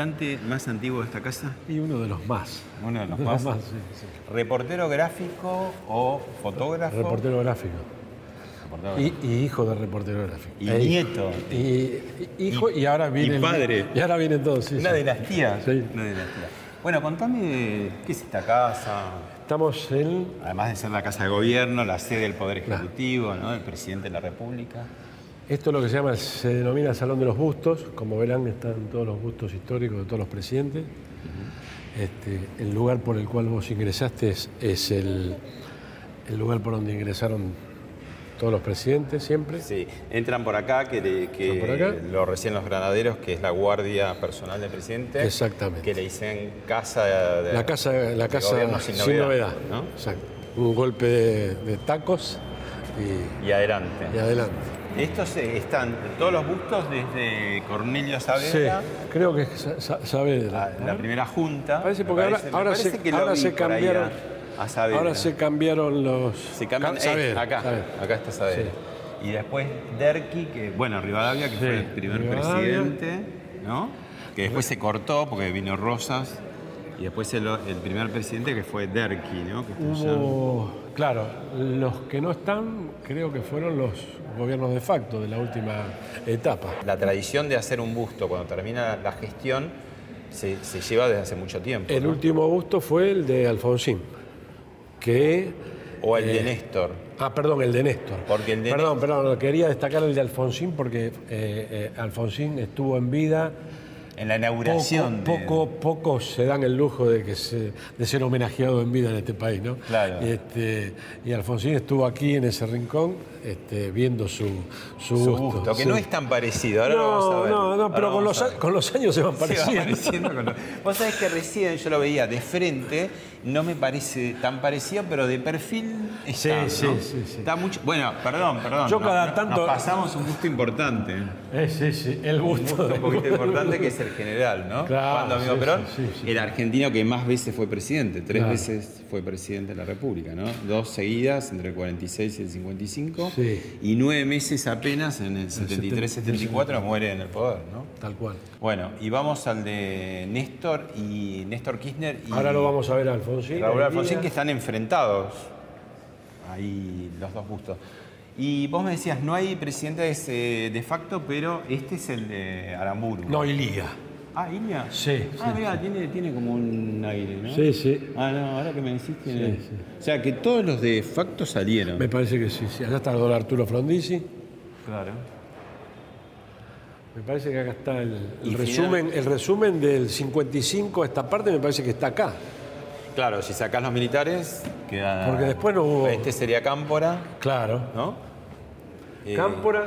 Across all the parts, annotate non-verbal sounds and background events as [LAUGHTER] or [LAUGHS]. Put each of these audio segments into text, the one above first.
Habitante más antiguo de esta casa, Y uno de los más. uno de los [LAUGHS] De más. sí, sí. Reportero gráfico o fotógrafo. Reportero gráfico. Y, y hijo de reportero gráfico. Y E nieto. Y, y- hijo y, ahora viene. el- padre. Y ahora vienen todos, sí. Una sí. Sí. Tías. Bueno, contame qué es esta casa. Estamos en. Además de ser la casa de gobierno, la sede del Poder Ejecutivo, ¿no? El presidente de la República. Esto es lo que se llama, se denomina Salón de los Bustos. Como verán, están todos los bustos históricos de todos los presidentes. Este, el lugar por el cual vos ingresaste es, es el, el lugar por donde ingresaron todos los presidentes siempre. Sí, entran por acá, que, le- que Entran por acá. lo recién los granaderos, que es la guardia personal del presidente. Exactamente. Que le dicen casa de, La casa, la casa gobierno sin novedad. ¿no? Exacto. Un golpe de, de tacos y, Y adelante. y adelante. Estos eh, están, todos los bustos desde Cornelio Sí, Saavedra creo que es Sa- Sa- Saavedra. a la primera junta. Parece porque ahora, parece- ahora se, que ahora se cambiaron. a, a Saavedra. ahora se cambiaron los. Se cambian, Ca- eh, acá, Saavedra. acá está Saavedra. Y después Derqui, que, bueno, Rivadavia, que Sí, fue el primer Rivadavia. presidente, ¿no? Que después se cortó porque vino Rosas. Y después el, el primer presidente que fue Derqui, ¿no? Que claro, los que no están, creo que fueron los gobiernos de facto de la última etapa. La tradición de hacer un busto cuando termina la gestión se, se lleva desde hace mucho tiempo. El ¿no? último busto fue el de Alfonsín, que O el de Eh, Néstor. Ah, perdón, el de Néstor. Porque el de Perdón, perdón, quería destacar el de Alfonsín porque eh, eh, Alfonsín estuvo en vida. En la Poco, inauguración. de- poco, pocos se dan el lujo de, que se- de ser homenajeado en vida en este país, ¿no? Claro. Y, este, y Alfonsín estuvo aquí en ese rincón este, viendo su, su, su busto. busto, que sí. no es tan parecido. Ahora lo vamos a No, ver. no, no, pero con los, con los años se van Se va pareciendo. pareciendo con lo- Vos sabés que recién yo lo veía de frente, no me parece tan parecido, pero de perfil está, Sí, ¿no? sí, sí, sí. Está mucho... Bueno, perdón, perdón. Yo no- cada no- tanto- Nos pasamos un gusto importante. Eh, sí, sí, el Un busto. gusto un poquito importante que es el general, ¿no? Claro, Cuando amigo sí, Perón, sí, sí, sí. el argentino que más veces fue presidente, tres Claro. veces fue presidente de la República, ¿no? Dos seguidas entre el 46 y el 55, Sí. y nueve meses apenas en el 73-74 muere en el poder, ¿no? Tal cual. Bueno, y vamos al de Néstor y Néstor Kirchner y Ahora lo vamos a ver a Alfonsín. Raúl Alfonsín que están enfrentados. Ahí los dos gustos. Y vos me decías, no hay presidentes eh, de facto, pero este es el de Aramburu. No, y Liga. Ah, Ilia. Sí, Ah, mira, tiene, tiene como un aire, ¿no? Sí, sí. Ah, no, ahora que me decís tiene... Sí, sí. O sea, que todos los de facto salieron. Me parece que sí, sí. Acá está el don Arturo Frondizi. Claro. Me parece que acá está el, el resumen, el resumen del 55 a esta parte me parece que está acá. Claro, si sacás los militares, queda... Porque después no hubo- Este sería Cámpora, Claro. ¿no? Eh, Cámpora,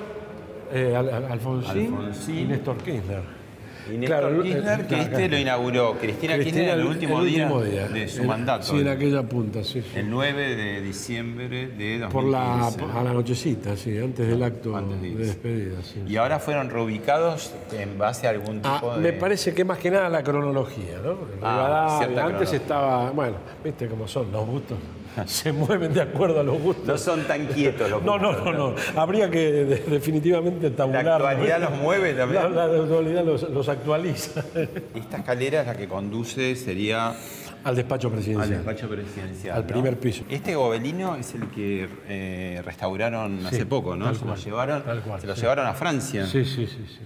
eh, Al- Al- Alfonsín, Alfonsín. y Néstor Kirchner. Y Néstor Claro, Kirchner, que este claro. lo inauguró. Cristina, Kirchner en el último, día, de su El- mandato. Sí, en aquella punta, sí. sí. El 9 de diciembre de 2015. Por la, a la nochecita, sí, antes del acto Antes de despedida. Sí. Y ahora fueron reubicados en base a algún Ah, tipo de... Me parece que más que nada la cronología, ¿no? Ah, Rivadavia, antes cronología. estaba, bueno, viste cómo son los gustos, [LAUGHS] se mueven de acuerdo a los gustos. No son tan quietos los No, no, gustos, no, no. Habría que de- definitivamente La tabular. actualidad los mueve también. La, la actualidad los, los actualiza [LAUGHS] Esta escalera es la que conduce, sería al despacho al presidencial. despacho presidencial. Al ¿no? primer piso. Este gobelino es el que eh, restauraron hace poco, ¿no? Se lo llevaron, tal cual, se lo sí. llevaron a Francia. Sí, sí, sí, sí.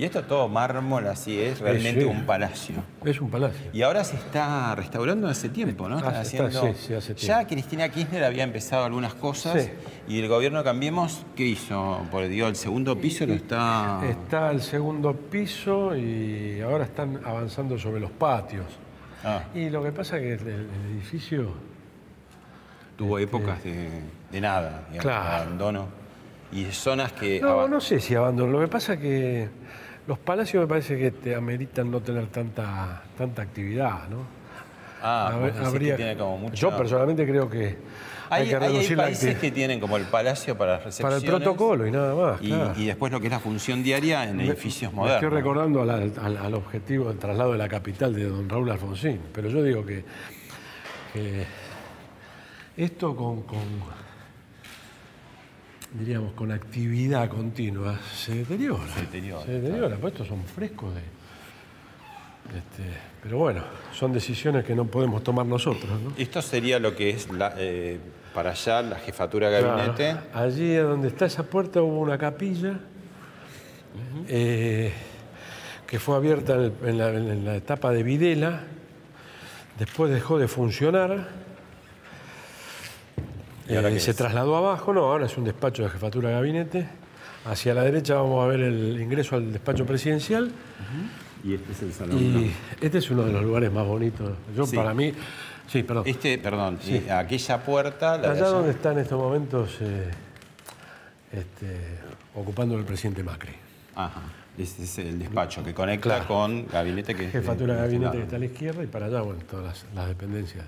Y esto todo mármol, así es, realmente sí. un palacio. Es un palacio. Y ahora se está restaurando hace tiempo, ¿no? Están Ah, está, haciendo- sí, sí, hace Ya tiempo. Cristina Kirchner había empezado algunas cosas y el gobierno Cambiemos, ¿qué hizo? Porque digo, el segundo piso lo está... Está el segundo piso y ahora están avanzando sobre los patios. Ah, Y lo que pasa es que el, el edificio tuvo épocas de, de nada, digamos, Claro. abandono. Y zonas que... No, no sé si abandono. Lo que pasa es que los palacios me parece que te ameritan no tener tanta, tanta actividad, ¿no? Ah, decís que tiene como mucho... Yo personalmente creo que hay, Hay, que hay- hay reducir la países actividad. que tienen como el palacio para las Para el recepciones. protocolo y nada más. Y, claro. y después lo que es la función diaria en edificios Me modernos. estoy recordando al, al- al objetivo del traslado de la capital de don Raúl Alfonsín, pero yo digo que, que esto con, con, diríamos, con actividad continua se deteriora. Se deteriora, Se deteriora, pues estos son frescos de... este, pero bueno, son decisiones que no podemos tomar nosotros, ¿no? Esto sería lo que es la, eh, para allá la jefatura de gabinete. Claro. Allí donde está esa puerta hubo una capilla eh, que fue abierta en, el- en la, en la etapa de Videla, después dejó de funcionar, ¿Y ahora eh, qué se es? trasladó abajo, no, ahora es un despacho de jefatura de gabinete. Hacia la derecha vamos a ver el ingreso al despacho presidencial Y este es el salón. y este es uno de los lugares más bonitos. Yo Sí. para mí, sí, perdón. Este, perdón, eh, aquella puerta, la Allá allá, donde está en estos momentos eh, este, ocupando el presidente Macri. Ajá, este es el despacho que conecta Claro. con gabinete que es Jefatura de este gabinete lado. que está a la izquierda y para allá, bueno, todas las, las dependencias.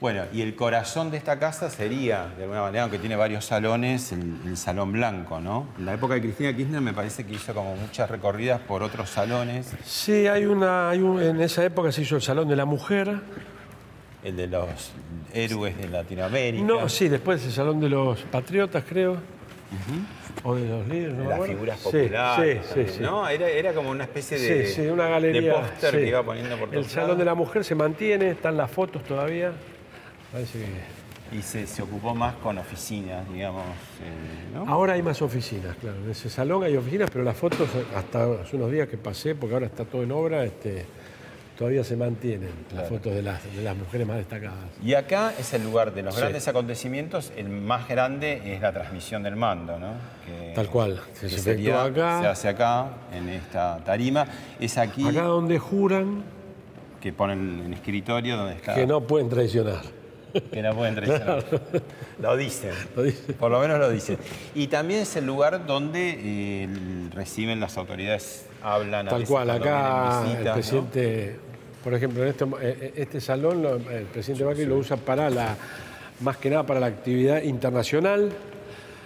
Bueno, y el corazón de esta casa sería, de alguna manera, aunque tiene varios salones, el, el salón blanco, ¿no? En la época de Cristina Kirchner me parece que hizo como muchas recorridas por otros salones, Sí, hay una, hay un- en esa época se hizo el Salón de la Mujer. el de los héroes de Latinoamérica. No, sí, después el Salón de los Patriotas, creo. O de los líderes, no las figuras populares. Sí, sí, también, sí. ¿no? Era, era como una especie de, Sí, sí, una galería. de póster que iba poniendo por El todos Salón lados. de la Mujer se mantiene, están las fotos todavía. Parece que... Y se, se ocupó más con oficinas, digamos, eh, ¿no? Ahora hay más oficinas, claro. En ese salón hay oficinas, pero las fotos, hasta hace unos días que pasé, porque ahora está todo en obra, este, todavía se mantienen las fotos de las, de las mujeres más destacadas. Y acá es el lugar de los Sí. grandes acontecimientos, el más grande es la transmisión del mando, ¿no? Que- Tal cual, se que efectúa acá. Se hace acá, en esta tarima. Es aquí Acá donde juran que ponen en escritorio donde está. que no pueden traicionar. [LAUGHS] que no pueden traicionar. Lo dicen. Lo. Por lo menos lo dicen. Y también es el lugar donde eh, reciben las autoridades, hablan. a Tal veces cual, acá el presidente, por ejemplo, en este, eh, este salón el presidente Macri lo usa para la, más que nada para la actividad internacional,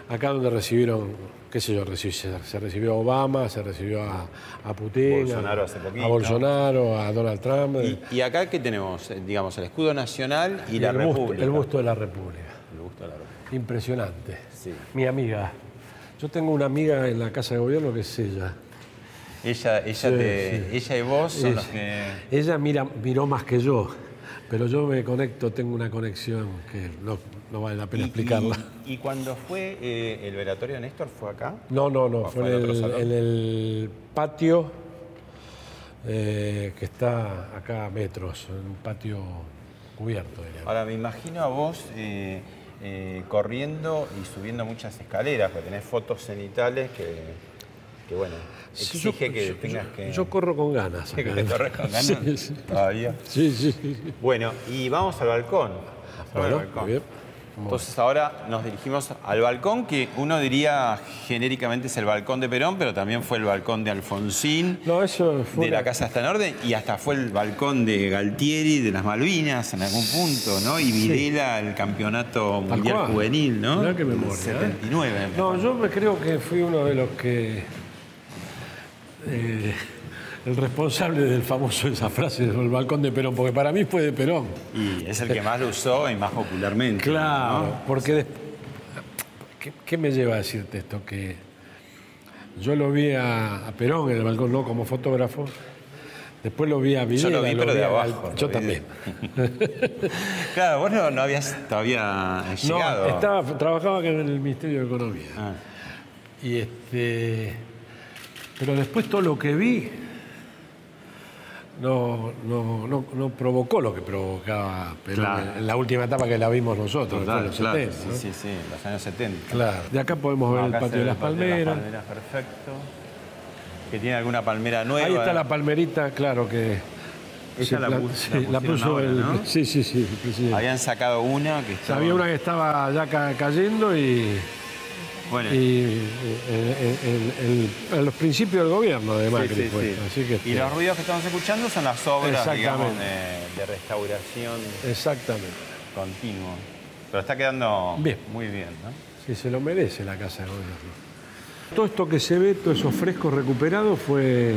acá donde recibieron, qué sé yo, se, recibió a Obama, se recibió a, a Putin, Bolsonaro a, hace poquito. a Bolsonaro, a Donald Trump, Y, y acá, ¿qué tenemos? Eh, Digamos, el escudo nacional y, y la el, busto, República. el busto de la República. El busto de la República. Impresionante. Sí. Mi amiga. Yo tengo una amiga en la Casa de Gobierno que es ella. Ella, ella, Sí, te- sí. ella y vos son Es- los que... Ella mira, miró más que yo, pero yo me conecto, tengo una conexión que no, no vale la pena Y- explicarla. Y, y cuando fue eh, el velatorio de Néstor, ¿fue acá? No, no, no, ¿O fue en el, en el patio eh, que está acá a metros, en un patio cubierto. diríamos. Ahora, me imagino a vos eh, eh, corriendo y subiendo muchas escaleras, porque tenés fotos cenitales que, que bueno, Sí, exige yo- que yo- tengas que... Yo corro con ganas. [LAUGHS] que acá. te corres con ganas Sí, sí. todavía. Sí, sí, sí. Bueno, y vamos al balcón. Vamos al Bueno, balcón. muy bien. Entonces ahora nos dirigimos al balcón, que uno diría genéricamente es el balcón de Perón, pero también fue el balcón de Alfonsín, No, eso fue de la Casa Está en Orden, y hasta fue el balcón de Galtieri, de las Malvinas, en algún punto, ¿no? Y Videla, el campeonato mundial juvenil, ¿no? Mirá qué Del memoria, ¿eh? 79. me No, yo me creo que fui uno de los que. eh, el responsable del famoso esa frase del balcón de Perón, porque para mí fue de Perón. Y es el que más lo usó y más popularmente. Claro, ¿no? porque. des- ¿Qué, qué me lleva a decirte esto? Que yo lo vi a, a Perón en el balcón, no como fotógrafo. Después lo vi a Videla. Yo lo vi, pero vi de abajo, Yo también. [LAUGHS] Claro, vos no, no habías todavía llegado. No, estaba, trabajaba en el Ministerio de Economía. Ah. Y este. Pero después todo lo que vi no, no, no, no provocó lo que provocaba Perón Claro. en la última etapa que la vimos nosotros, en los claro. 70. ¿no? Sí, sí, sí, en los años 70. Claro. De acá podemos ver Acá el patio de las patio de palmeras. palmeras, perfecto. Que tiene alguna palmera nueva. Ahí está la palmerita, claro que. Esa la la, pus- sí, la puso ahora, el. ¿no? Sí, sí, sí, el. Habían sacado una que estaba... Había una que estaba ya ca- cayendo y. Bueno, y eh, el- el- el- en los principios del gobierno de Macri sí, fue. sí. Así que, Y este, los ruidos que estamos escuchando son las obras, digamos, de, de restauración Exactamente. continua. Pero está quedando Bien. muy bien, ¿no? Sí, se lo merece la Casa de Gobierno. Todo esto que se ve, todos esos frescos recuperados, fue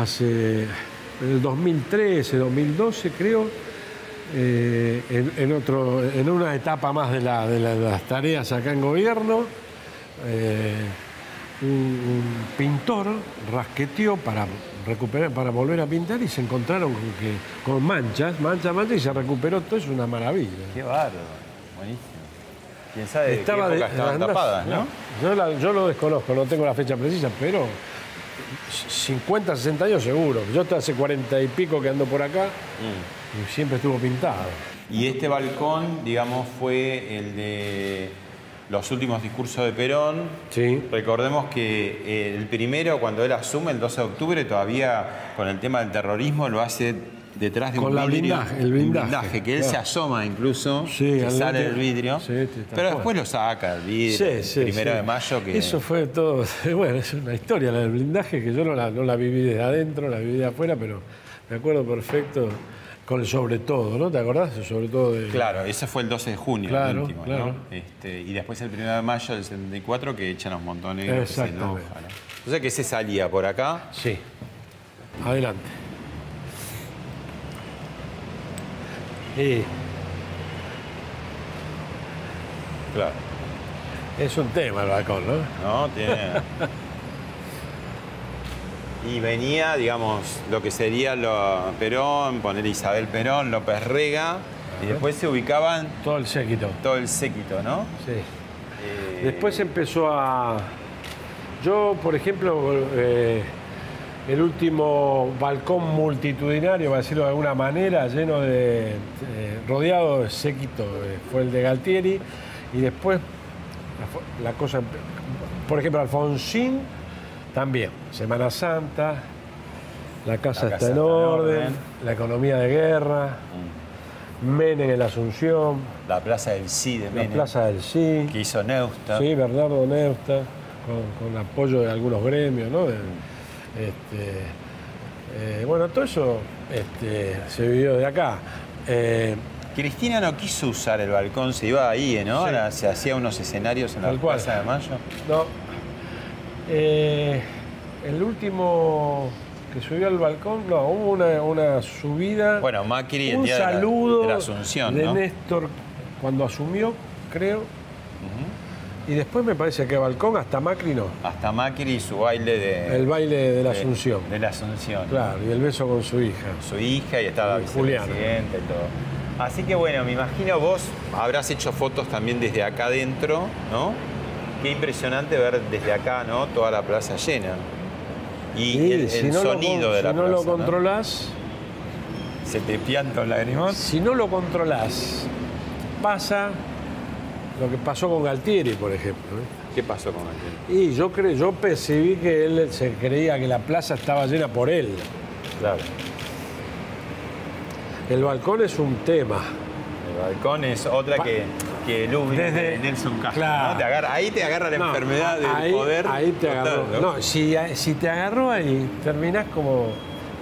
hace en el 2013, 2012, creo, eh, en, en otro, en una etapa más de, la- de la- de las tareas acá en gobierno. eh, un, un pintor rasqueteó para recuperar, para volver a pintar y se encontraron con, que, con manchas, manchas, manchas y se recuperó todo, es una maravilla. Qué bárbaro. Buenísimo. ¿Quién sabe de Estaba de- estaban tapadas, no? Yo, la- yo lo desconozco, no tengo la fecha precisa, pero 50, 60 años seguro. Yo hasta hace 40 y pico que ando por acá y siempre estuvo pintado. Y este balcón, digamos, fue el de los últimos discursos de Perón. Sí. Recordemos que eh, el primero, cuando él asume el 12 de octubre, todavía con el tema del terrorismo lo hace detrás de Con un la vidrio, blindaje, el un blindaje, que él se asoma incluso, Sí, que al sale del vidrio, Sí, pero después lo saca el vidrio, sí, primero de mayo que Eso fue todo. [LAUGHS] Bueno, es una historia la del blindaje que yo no la, no la viví desde adentro, la viví de afuera, pero me acuerdo perfecto con el sobre todo, ¿no? ¿Te acordás? El sobre todo de. Claro, ese fue el 12 de junio, Claro, el último, claro. ¿no? Este, y después el 1 de mayo del 74 que echan a que se Exactamente. enoja, ¿no? O sea que se salía por acá. Sí. Adelante. Y Claro. es un tema el balcón, ¿no? ¿No? Tiene. y venía, digamos, lo que sería lo Perón, poner Isabel Perón, López Rega, y después se ubicaban Todo el séquito. todo el séquito, ¿no? Sí. Eh, Después empezó a. Yo, por ejemplo, eh, el último balcón multitudinario, para decirlo de alguna manera, lleno de. eh, rodeado de séquito, eh, fue el de Galtieri. Y después, la, la cosa. Por ejemplo, Alfonsín también. Semana Santa, la casa, La está casa en está en orden, orden. la economía de guerra, Menem en la Asunción, la plaza del Sí de la Menem, Plaza del Sí. que hizo Neusta. Sí, Bernardo Neusta, con, con apoyo de algunos gremios, ¿no? De- este, eh, bueno, todo eso este, se vivió de acá. Eh, Cristina no quiso usar el balcón, se iba ahí, ¿no? Sí. Ahora Se hacía unos escenarios en la Tal cual. Plaza de Mayo. no, eh, el último que subió al balcón, no, hubo una, una subida. Bueno, Macri el un día de la- saludo de la Asunción, de ¿no? Néstor cuando asumió, creo. Y después me parece que balcón hasta Macri no. Hasta Macri y su baile de, El baile de la de- Asunción. De, la Asunción. Claro, y el beso con su hija. Su hija y estaba vicepresidenta y todo. Así que bueno, me imagino vos habrás hecho fotos también desde acá adentro, ¿no? Qué impresionante ver desde acá, ¿no? Toda la plaza llena. Y el, el si no sonido con- de la si no plaza. lo controlás, Se te piantan lágrimas. si no lo controlás, pasa lo que pasó con Galtieri, por ejemplo. ¿eh? ¿Qué pasó con aquel? Y yo creo, yo percibí que él se creía que la plaza estaba llena por él. Claro. El balcón es un tema. balcón es otra que, que Ludwig Desde- de Nelson Castro. claro. ¿no? Te agarra- ahí te agarra la No, enfermedad del ahí, poder. Ahí te agarró. ¿no? No, si, si te agarró ahí, terminás como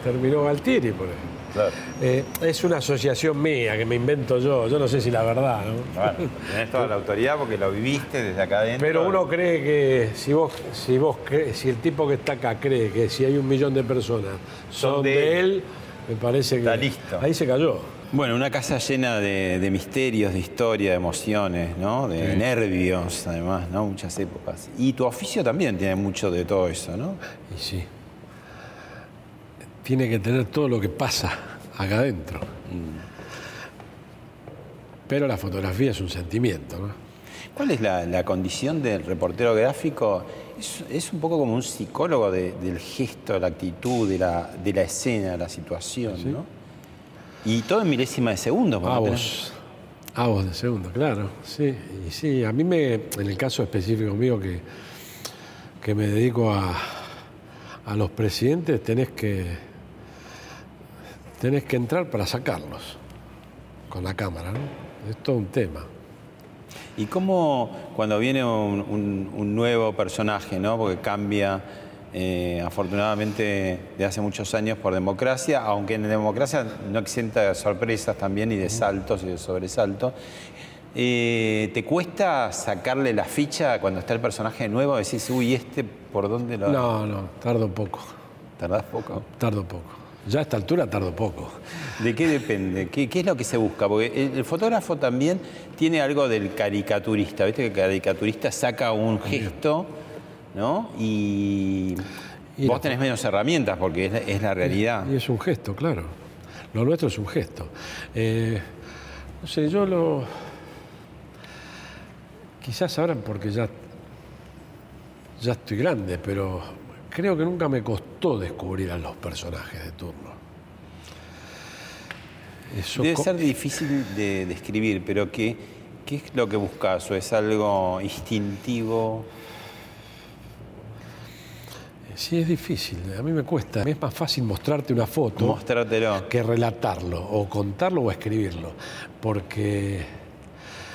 terminó Galtieri, por ejemplo. Claro. Eh, es una asociación mía que me invento yo, yo no sé si la verdad, ¿no? Bueno, tenés toda la autoridad porque lo viviste desde acá adentro. Pero uno cree que si vos, si vos cre- si el tipo que está acá cree que si hay un millón de personas son, Son de de él. él, me parece que Está listo. ahí se cayó. Bueno, una casa llena de, de misterios, de historia, de emociones, ¿no? De nervios, además, ¿no? Muchas épocas. Y tu oficio también tiene mucho de todo eso, ¿no? Y sí. Tiene que tener todo lo que pasa acá adentro. Pero la fotografía es un sentimiento, ¿no? ¿Cuál es la, la condición del reportero gráfico? Es, es un poco como un psicólogo de- del gesto, de la actitud, de la, de la escena, de la situación, ¿no? Y todo en milésima de segundo. porque A tenés- vos. A vos de segundo, claro. Sí, y sí, a mí me, en el caso específico mío que, que me dedico a, a los presidentes, tenés que, tenés que entrar para sacarlos con la cámara, ¿no? Es todo un tema. ¿Y cómo cuando viene un, un- un nuevo personaje, ¿no? porque cambia eh, afortunadamente de hace muchos años por democracia, aunque en democracia no exenta de sorpresas también y de saltos y de sobresaltos, eh, ¿te cuesta sacarle la ficha cuando está el personaje nuevo? Decís, uy, ¿este por dónde lo...? No, no, tardo poco, ¿Tardás poco? tardo poco. Ya a esta altura tardo poco. ¿De qué depende? ¿Qué, qué es lo que se busca? Porque el, fotógrafo también tiene algo del caricaturista. ¿Viste que el caricaturista saca un gesto, ¿no? Y, Y vos tenés menos herramientas porque es la, es la realidad. Y es un gesto, claro. Lo nuestro es un gesto. Eh, no sé, yo lo. Quizás ahora porque ya. Ya estoy grande, pero creo que nunca me costó descubrir a los personajes de turno. Eso Debe ser difícil de describir, pero ¿qué, ¿qué es lo que buscas? ¿O es algo instintivo? Sí, es difícil. A mí me cuesta. Es más fácil mostrarte una foto que relatarlo, o contarlo o escribirlo. Porque.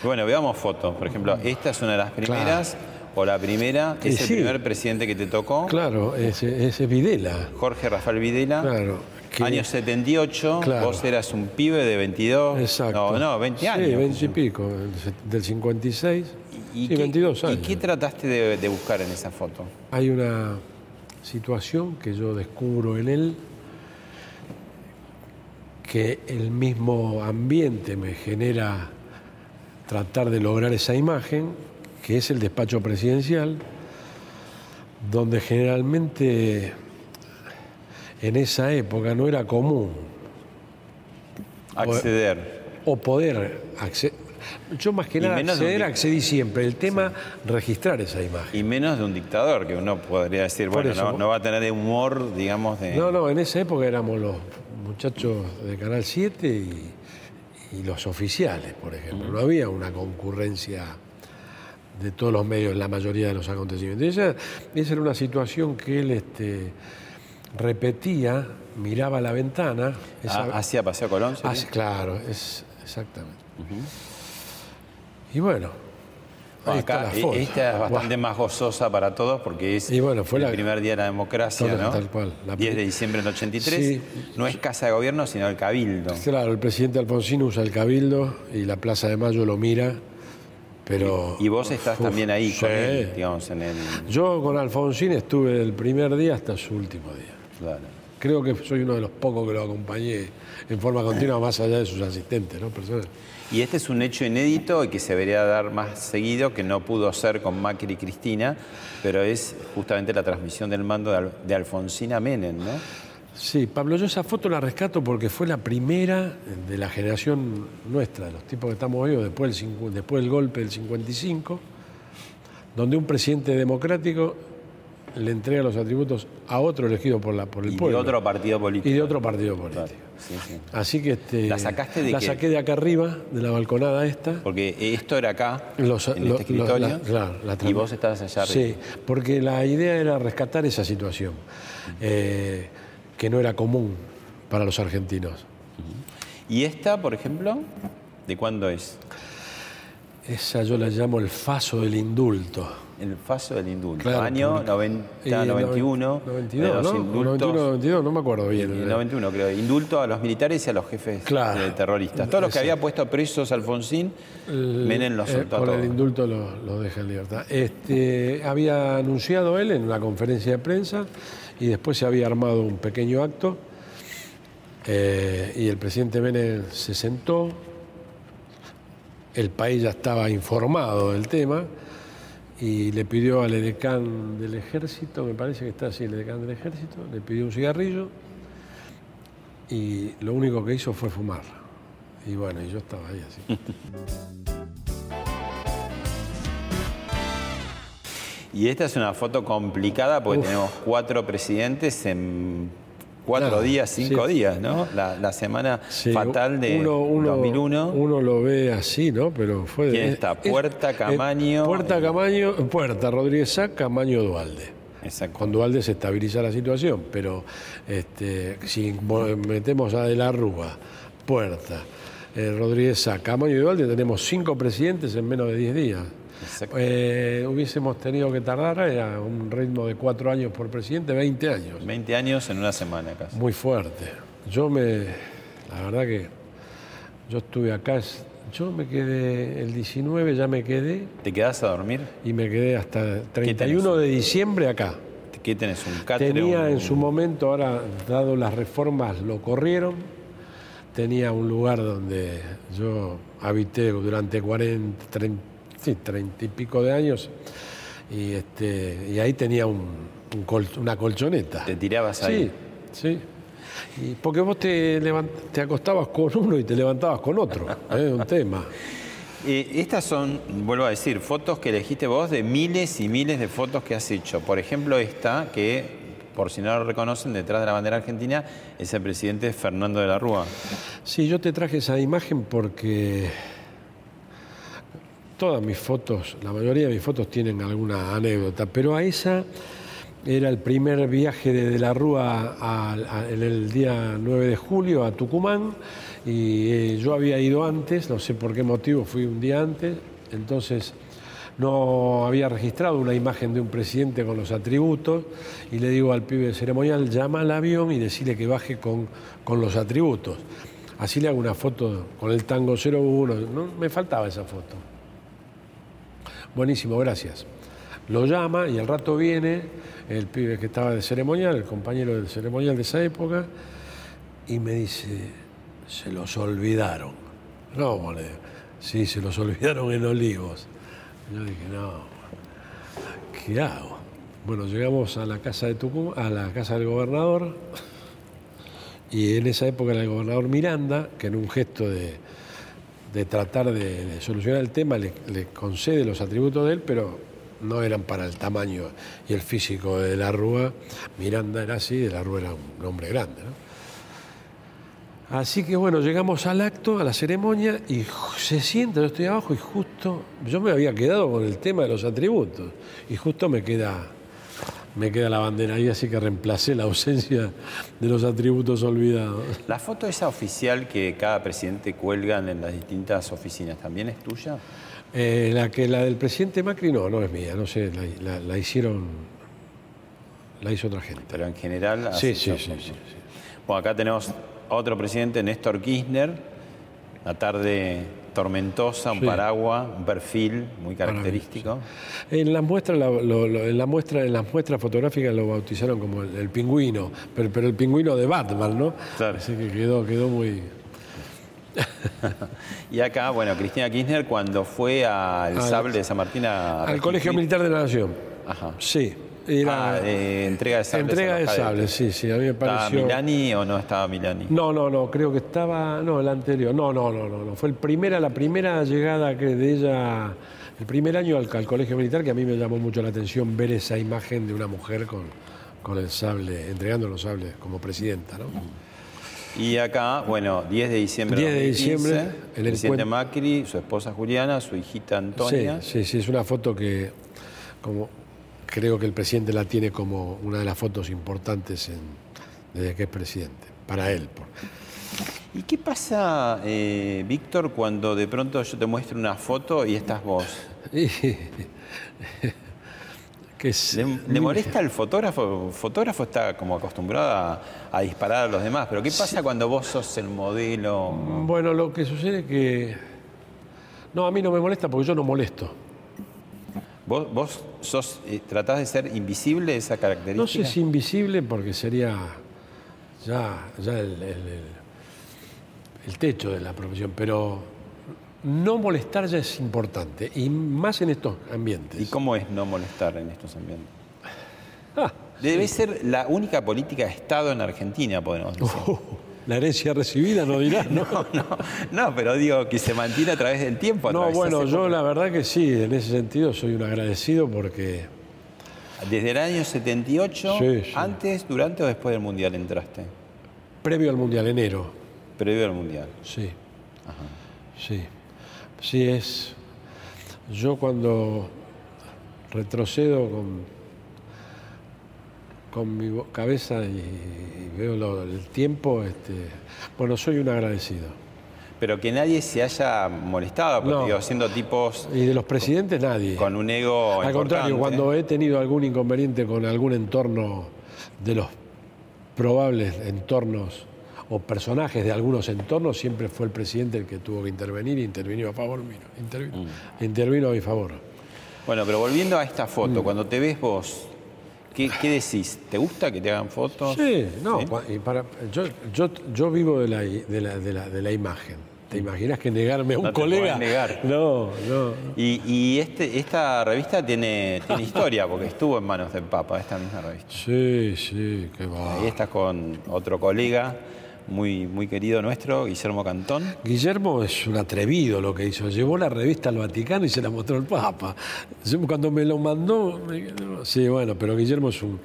Bueno, veamos fotos. Por ejemplo, esta es una de las primeras, o la primera, Y es el sí. primer presidente que te tocó. Claro, ese es Videla. Jorge Rafael Videla. Claro. que- Año 78, Claro. vos eras un pibe de 22. Exacto. No, no, 20 Sí, años. 20 y pico, del se- del 56. ¿Y sí, qué- 22 años. ¿Y qué trataste de, de buscar en esa foto? Hay una situación que yo descubro en él que el mismo ambiente me genera tratar de lograr esa imagen, que es el despacho presidencial, donde generalmente en esa época no era común Acceder. o poder acceder. Yo más que nada acceder, accedí siempre. El tema, registrar esa imagen. Y menos de un dictador, que uno podría decir, Por bueno, eso. no, no va a tener humor, digamos, de... No, no, en esa época éramos los muchachos de Canal 7 y, y los oficiales, por ejemplo. No había una concurrencia de todos los medios la mayoría de los acontecimientos. Esa, esa era una situación que él este, repetía, miraba a la ventana. esa- Ah, hacia Paseo Colón. sí, claro, es exactamente. Y bueno, ahí Acá, e- foto. esta es bastante Buah. más gozosa para todos porque es Y bueno, fue el la- primer día de la democracia, ¿no? tal cual, la 10 de diciembre del 83. Sí. No es casa de gobierno, sino el cabildo. Claro, el presidente Alfonsín usa el cabildo y la Plaza de Mayo lo mira, pero... Y vos estás Uf, también ahí con él, digamos, en el... Yo con Alfonsín estuve del primer día hasta su último día. Claro. Creo que soy uno de los pocos que lo acompañé en forma continua, más allá de sus asistentes, ¿no? Personas. Y este es un hecho inédito y que se debería dar más seguido, que no pudo ser con Macri y Cristina, pero es justamente la transmisión del mando de, Al- de Alfonsín a Menem, ¿no? Sí, Pablo, yo esa foto la rescato porque fue la primera de la generación nuestra, de los tipos que estamos vivos después del, después del golpe del 55, donde un presidente democrático le entrega los atributos a otro elegido por, la, por el Y de pueblo. otro partido político. y de otro partido político. Claro, sí, sí. Así que este, ¿La sacaste de la qué? saqué de acá arriba, de la balconada esta. Porque esto era acá, Los- en lo- este escritorio, la- claro, la y vos estabas allá arriba. Sí, porque la idea era rescatar esa situación, eh, que no era común para los argentinos. Y esta, por ejemplo, ¿De cuándo es? Esa yo la llamo el faso del indulto. El faso del indulto. Claro, Año porque- 90, Eh, 91. 92, de los ¿no? indultos. 91, 92, no me acuerdo bien. El 91, creo. Indulto a los militares y a los jefes Claro. eh, terroristas. Todos los que había puesto presos Alfonsín, El- Menem los eh, soltó a Con el indulto lo, lo deja en libertad. Este, había anunciado él en una conferencia de prensa y después se había armado un pequeño acto eh, y el presidente Menem se sentó. El país ya estaba informado del tema y le pidió al edecán del ejército, me parece que está así, el edecán del ejército, le pidió un cigarrillo y lo único que hizo fue fumar. Y bueno, yo estaba ahí así. [LAUGHS] Y esta es una foto complicada porque Uf. tenemos cuatro presidentes en cuatro Claro, días, cinco sí. días, ¿no? La, la semana Sí, fatal de uno, uno- 2001. Uno lo ve así, ¿no? Pero fue de- ¿Quién está? Puerta, Camaño, Puerta. Camaño, Puerta, Rodríguez Sá, Camaño, Dualde. Exacto. Con Dualde se estabiliza la situación, pero este, si mo- metemos a De la Rúa, Puerta, eh, Rodríguez Sá, Camaño y Dualde, tenemos cinco presidentes en menos de 10 días. Eh, hubiésemos tenido que tardar a un ritmo de cuatro años por presidente, 20 años. 20 años en una semana casi. Muy fuerte. Yo me. La verdad que. Yo estuve acá. Yo me quedé. El 19 ya me quedé. ¿Te quedás a dormir? Y me quedé hasta 31 de diciembre acá. ¿Qué tenés? ¿Un catre? Tenía un- en su momento, ahora, dado las reformas, lo corrieron. Tenía un lugar donde yo habité durante 40, 30, sí, 30 y pico de años. Y, este, y ahí tenía un, un col- una colchoneta. ¿Te tirabas ahí? Sí, sí. Y porque vos te, levant- te acostabas con uno y te levantabas con otro. Es [LAUGHS] un tema. Eh, estas son, vuelvo a decir, fotos que elegiste vos de miles y miles de fotos que has hecho. Por ejemplo, esta que, por si no lo reconocen, detrás de la bandera argentina es el presidente Fernando de la Rúa. Sí, yo te traje esa imagen porque todas mis fotos, la mayoría de mis fotos tienen alguna anécdota, pero a esa era el primer viaje de, De la Rúa en el día 9 de julio a Tucumán y eh, yo había ido antes, no sé por qué motivo, fui un día antes, entonces no había registrado una imagen de un presidente con los atributos y le digo al pibe de ceremonial, llama al avión y decirle que baje con, con los atributos. Así le hago una foto con el tango 01, ¿no? me faltaba esa foto. Buenísimo, gracias. Lo llama y al rato viene el pibe que estaba de ceremonial, el compañero del ceremonial de esa época, y me dice, se los olvidaron. No, mole, sí, se los olvidaron en Olivos. Yo dije, no, ¿qué hago? Bueno, llegamos a la casa de Tucumán, a la casa del gobernador, y en esa época era el gobernador Miranda, que en un gesto de, de tratar de, de solucionar el tema le, concede los atributos de él, pero no eran para el tamaño y el físico de la Rúa. Miranda era así, de la Rúa era un hombre grande. ¿no? Así que bueno, llegamos al acto, a la ceremonia, y se sienta, yo estoy abajo y justo, yo me había quedado con el tema de los atributos, y justo me queda, me queda la bandera ahí, así que reemplacé la ausencia de los atributos olvidados. La foto esa oficial que cada presidente cuelgan en las distintas oficinas, ¿también es tuya? Eh, la que la del presidente Macri no, no es mía, no sé, la, la- la hicieron, la hizo otra gente. Pero en general... Sí, sí, sí, sí, sí. Bueno, acá tenemos a otro presidente, Néstor Kirchner, la tarde tormentosa, un Sí. paraguas, un perfil muy característico. En las muestras, la- lo- lo- en la muestra, en las muestras fotográficas lo bautizaron como el, el pingüino, pero, pero el pingüino de Batman, ¿no? Claro. Así que quedó, quedó muy. [LAUGHS] Y acá, bueno, Cristina Kirchner cuando fue al Al- sable de San Martín a... Al Colegio Militar de la Nación. Ajá. Sí. Ah, de entrega de sables. entrega de sables, sí, sí. A mí me ¿Estaba pareció. Milani o no estaba Milani? No, no, no, creo que estaba. No, el anterior. No, no, no, no. no. Fue el primera, la primera llegada que de ella, el primer año al, al colegio militar, que a mí me llamó mucho la atención ver esa imagen de una mujer con, con el sable, entregando los sables como presidenta, ¿no? Y acá, bueno, 10 de diciembre 10 de 2015, diciembre, el presidente Macri, su esposa Juliana, su hijita Antonia. Sí, sí, sí, es una foto que como creo que el presidente la tiene como una de las fotos importantes en- desde que es presidente, para él. por- ¿Y qué pasa, eh, Víctor, cuando de pronto yo te muestro una foto y estás vos? [LAUGHS] que es- ¿Le, le molesta al fotógrafo? El fotógrafo está como acostumbrado a, a disparar a los demás, pero ¿qué pasa cuando vos sos el modelo? Bueno, lo que sucede es que... No, a mí no me molesta porque yo no molesto. ¿Vos, vos sos, eh, tratás de ser invisible esa característica? No sé si invisible porque sería ya, ya el, el- el- el techo de la profesión, pero no molestar ya es importante, y más en estos ambientes. ¿Y cómo es no molestar en estos ambientes? Ah, Debe ser la única política de Estado en Argentina, podemos decir. [LAUGHS] la herencia recibida no dirás, [LAUGHS] ¿no? No, no, pero digo que se mantiene a través del tiempo. a No, bueno, yo la verdad que sí, en ese sentido soy un agradecido porque Desde el año 78, Sí, sí. antes, durante o después del Mundial entraste. previo al Mundial enero, Previo al Mundial. sí. Sí. Sí es. Yo cuando retrocedo con, con mi cabeza y, y veo lo- el tiempo, este, bueno, soy un agradecido. Pero que nadie se haya molestado, porque No. digo, siendo tipos Y de los presidentes nadie. con un ego Al contrario, cuando he tenido algún inconveniente con algún entorno de los probables entornos o personajes de algunos entornos, siempre fue el presidente el que tuvo que intervenir y intervino a favor mío. Intervino, Mm. intervino a mi favor. Bueno, pero volviendo a esta Mm. foto, cuando te ves vos, ¿qué, qué decís? ¿Te gusta que te hagan fotos? Sí, no, y para, yo, yo, yo vivo de la, de, la, de, la, de la imagen. ¿Te imaginas que negarme a un No te colega? negar. [LAUGHS] No, no. Y, y este, esta revista tiene, tiene historia, porque estuvo en manos del Papa, esta misma revista. Sí, sí, qué va. Ahí estás con otro colega muy, muy querido nuestro, Guillermo Cantón. Guillermo es un atrevido lo que hizo. Llevó la revista al Vaticano y se la mostró el Papa. Cuando me lo mandó, sí, bueno, pero Guillermo es un.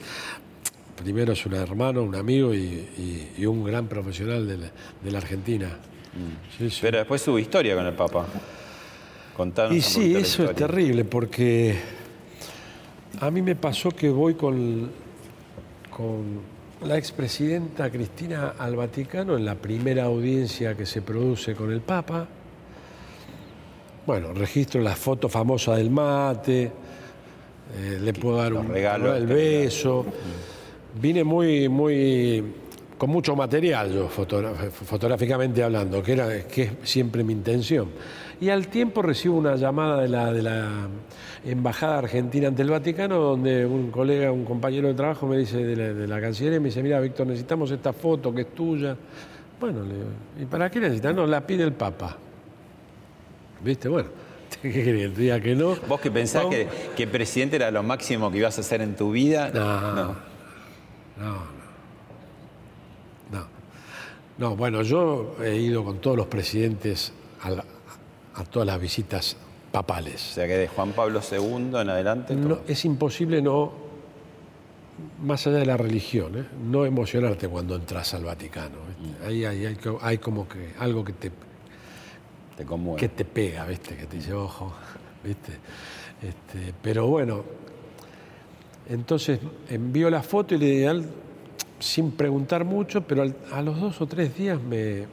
Primero es un hermano, un amigo y, y- y un gran profesional de la, de la Argentina. Sí, sí. Pero después hubo historia con el Papa. Contanos Y sí, eso es terrible porque a mí me pasó que voy con, con la expresidenta Cristina al Vaticano en la primera audiencia que se produce con el Papa. Bueno, registro la foto famosa del mate, eh, le puedo dar un regalos el beso. Vine muy, muy con mucho material yo, fotográficamente hablando, que era que es siempre mi intención. Y al tiempo recibo una llamada de la, de la Embajada Argentina ante el Vaticano, donde un colega, un compañero de trabajo me dice de la, de la Cancillería, me dice, mira, Víctor, necesitamos esta foto que es tuya. Bueno, le digo, ¿y para qué necesitas? No, la pide el Papa. ¿Viste? Bueno, [LAUGHS] ¿qué día que no. ¿Vos que pensás no, que, que presidente era lo máximo que ibas a hacer en tu vida? No, no, no. No. No, bueno, yo he ido con todos los presidentes a, la- a todas las visitas O papales. sea que de Juan Pablo II en adelante. No, es imposible no, más allá de la religión, ¿eh? no emocionarte cuando entras al Vaticano. ¿viste? Ahí hay, hay co- hay como que algo que te, Te conmueve. que te pega, ¿viste? Que te dice, ojo, [LAUGHS] ¿viste? Este, pero bueno, entonces envío la foto y le digo, al- sin preguntar mucho, pero al- a los dos o tres días me,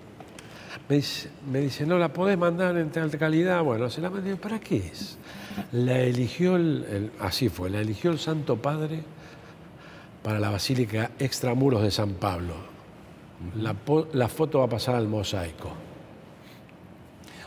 me, dice, me dice, no, la podés mandar en tal calidad. Bueno, se la mandé, ¿para qué es? La eligió, el, el- así fue, la eligió el Santo Padre para la Basílica Extramuros de San Pablo. La, la foto va a pasar al mosaico.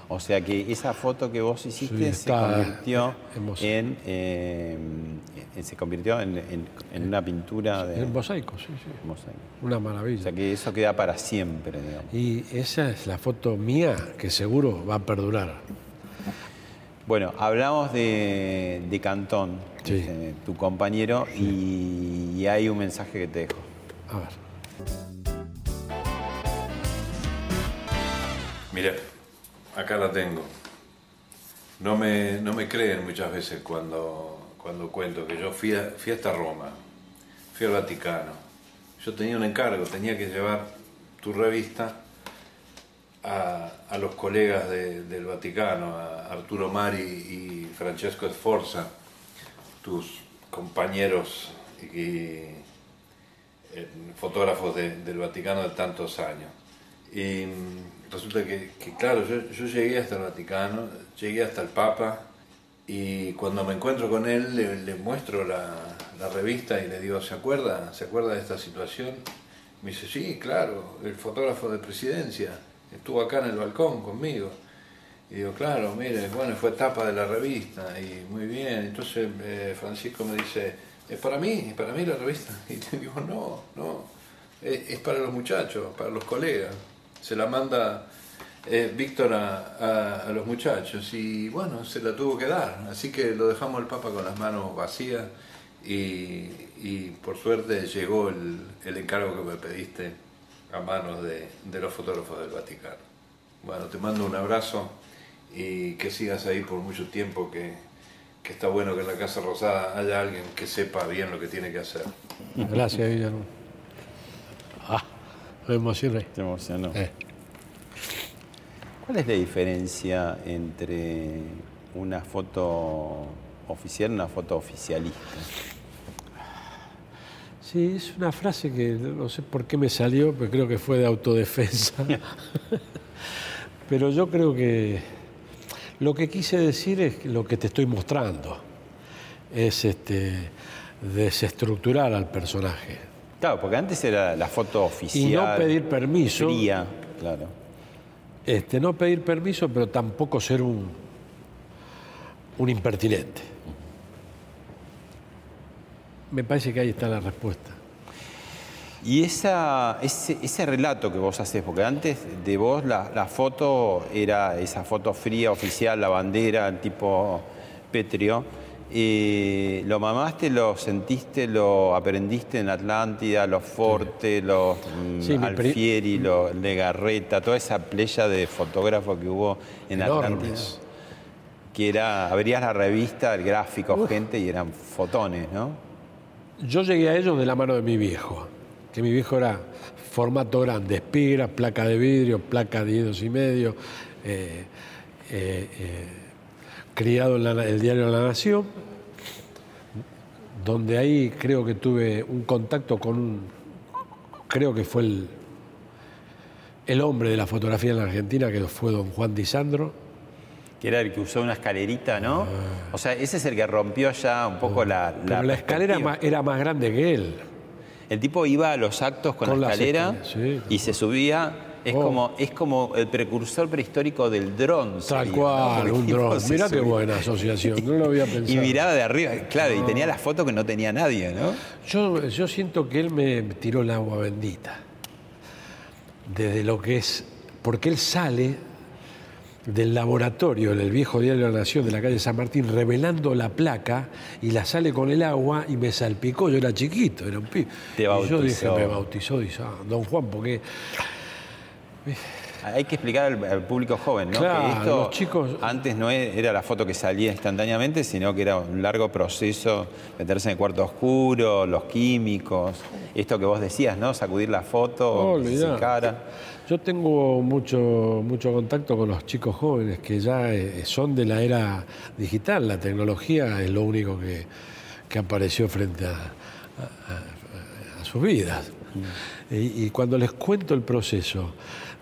O sea que esa foto que vos hiciste Sí, se convirtió en, eh, en- se convirtió en, en- en una pintura de El mosaico, sí, sí. mosaico. Una O maravilla. sea que eso queda para siempre, digamos. Y esa es la foto mía que seguro va a perdurar. Bueno, hablamos de, de Cantón, Sí. eh, tu compañero, y, y hay un mensaje que te dejo. A ver. Mira, acá la tengo. No me, no me creen muchas veces cuando, cuando cuento que yo fui, a- fui hasta Roma, fui al Vaticano. Yo tenía un encargo, tenía que llevar tu revista a, los colegas de- del Vaticano, a Arturo Mari y Francesco Sforza, tus compañeros y, eh, fotógrafos de- del Vaticano de tantos años. Y mm, resulta que, que, claro, yo, yo llegué hasta el Vaticano, llegué hasta el Papa y cuando me encuentro con él le, muestro la, revista y le digo, ¿se acuerda? ¿Se acuerda de esta situación? Me dice, sí, claro, el fotógrafo de presidencia estuvo acá en el balcón conmigo. Y digo, claro, mire, bueno, fue tapa de la revista y muy bien. Entonces eh, Francisco me dice, es para mí, es para mí la revista. [LAUGHS] Y le digo, no, no, es para los muchachos, para los colegas. Se la manda eh, Víctor a, a, a, los muchachos y bueno, se la tuvo que dar. Así que lo dejamos el Papa con las manos vacías y, y por suerte llegó el, el, encargo que me pediste a manos de, de los fotógrafos del Vaticano. Bueno, te mando un abrazo y que sigas ahí por mucho tiempo, que, que, está bueno que en la Casa Rosada haya alguien que sepa bien lo que tiene que hacer. Gracias, Guillermo. Ah, me emocioné. Te emocionó. Eh. ¿Cuál es la diferencia entre una foto oficial y una foto oficialista? Sí, es una frase que no sé por qué me salió, pero creo que fue de autodefensa. [LAUGHS] pero yo creo que lo que quise decir es lo que te estoy mostrando. Es este, desestructurar al personaje. Claro, porque antes era la foto oficial. Y no pedir permiso. Fría, claro. Este, no pedir permiso, pero tampoco ser un, un impertinente. Me parece que ahí está la respuesta. Y esa, ese, relato que vos haces, porque antes de vos la, la, foto era esa foto fría, oficial, la bandera, el tipo Petrio, eh, ¿lo mamaste, lo sentiste, lo aprendiste en Atlántida, los Forte, los sí, mm, Alfieri, los Legarreta, toda esa playa de fotógrafos que hubo en Atlántida? Que era, abrías la revista, el gráfico, Uf. gente, y eran fotones, ¿no? Yo llegué a ellos de la mano de mi viejo que mi viejo era formato grande, espigra, placa de vidrio, placa de dos y medio, eh, eh, eh, criado en la, el diario La Nación, donde ahí creo que tuve un contacto con un, creo que fue el, el hombre de la fotografía en la Argentina, que fue don Juan Di Sandro, que era el que usó una escalerita, ¿no? Ah. O sea, ese es el que rompió ya un poco la... la Pero la escalera más, era más grande que él. El tipo iba a los actos con, con la escalera sí. y se subía. Es, oh. como, es como el precursor prehistórico del dron. Tal cual, ¿no? un [LAUGHS] dron. Mira qué buena asociación, no lo había [LAUGHS] pensado. Y miraba de arriba, claro, no. y tenía la foto que no tenía nadie, ¿no? Yo, yo siento que él me tiró el agua bendita. Desde lo que es. Porque él sale del laboratorio en el viejo diario de la Nación de la calle San Martín revelando la placa y la sale con el agua y me salpicó. Yo era chiquito, era un pibe. Te bautizó. Y yo dije, me bautizó, dice, ah, don Juan, porque. Hay que explicar al, al, público joven, ¿no? Claro, que esto los chicos... antes no era la foto que salía instantáneamente, sino que era un largo proceso, meterse en el cuarto oscuro, los químicos, esto que vos decías, ¿no? Sacudir la foto, Oh, que se cara. Yo tengo mucho, mucho contacto con los chicos jóvenes que ya eh, son de la era digital. La tecnología es lo único que, que apareció frente a, a, a sus vidas. Mm. Y, y, cuando les cuento el proceso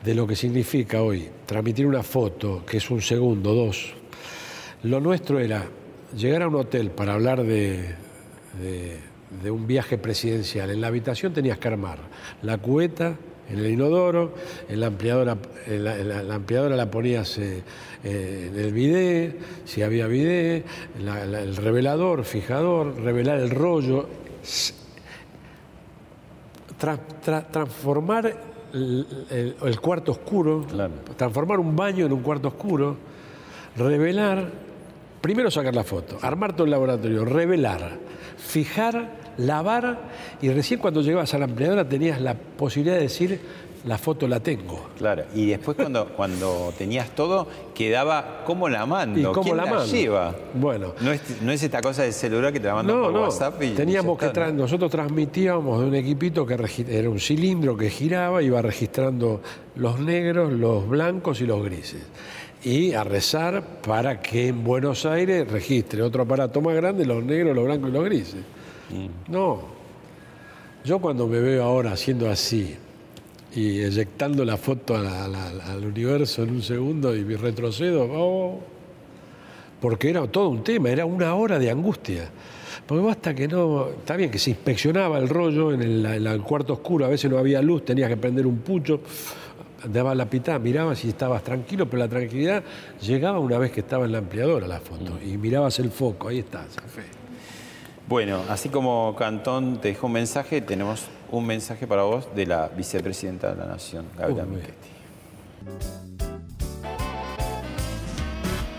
de lo que significa hoy transmitir una foto, que es un segundo, dos, lo nuestro era llegar a un hotel para hablar de, de, un viaje presidencial. En la habitación tenías que armar la cubeta, en el inodoro, en la ampliadora, en la, ampliadora la ponías eh, eh, en el bidet, si había la, el revelador, fijador, revelar el rollo, tra, tra, transformar el, el, el, cuarto oscuro, claro. transformar un baño en un cuarto oscuro, revelar, primero sacar la foto, armar todo el laboratorio, revelar, fijar lavar y recién cuando llegabas a la empleadora tenías la posibilidad de decir la foto la tengo. Claro, y después cuando, [LAUGHS] cuando tenías todo, quedaba cómo la mando, ¿Y cómo ¿quién la, mando? lleva? Bueno. No es, no es esta cosa del celular que te la mandan no, por no. WhatsApp y Teníamos que tra nosotros transmitíamos de un equipito que era un cilindro que giraba, iba registrando los negros, los blancos y los grises. Y a rezar para que en Buenos Aires registre otro aparato más grande, los negros, los blancos y los grises. No. Yo cuando me veo ahora haciendo así, y eyectando la foto al universo en un segundo y retrocedo, oh, porque era todo un tema, era una hora de angustia. Porque basta que no. Está bien que se inspeccionaba el rollo en el, cuarto oscuro, a veces no había luz, tenías que prender un pucho, daba la pitá, mirabas si estabas tranquilo, pero la tranquilidad llegaba una vez que estaba en la ampliadora la foto y mirabas el foco, ahí está, Bueno, así como Cantón te dejó un mensaje, tenemos un mensaje para vos de la vicepresidenta de la Nación, Gabriela Michetti.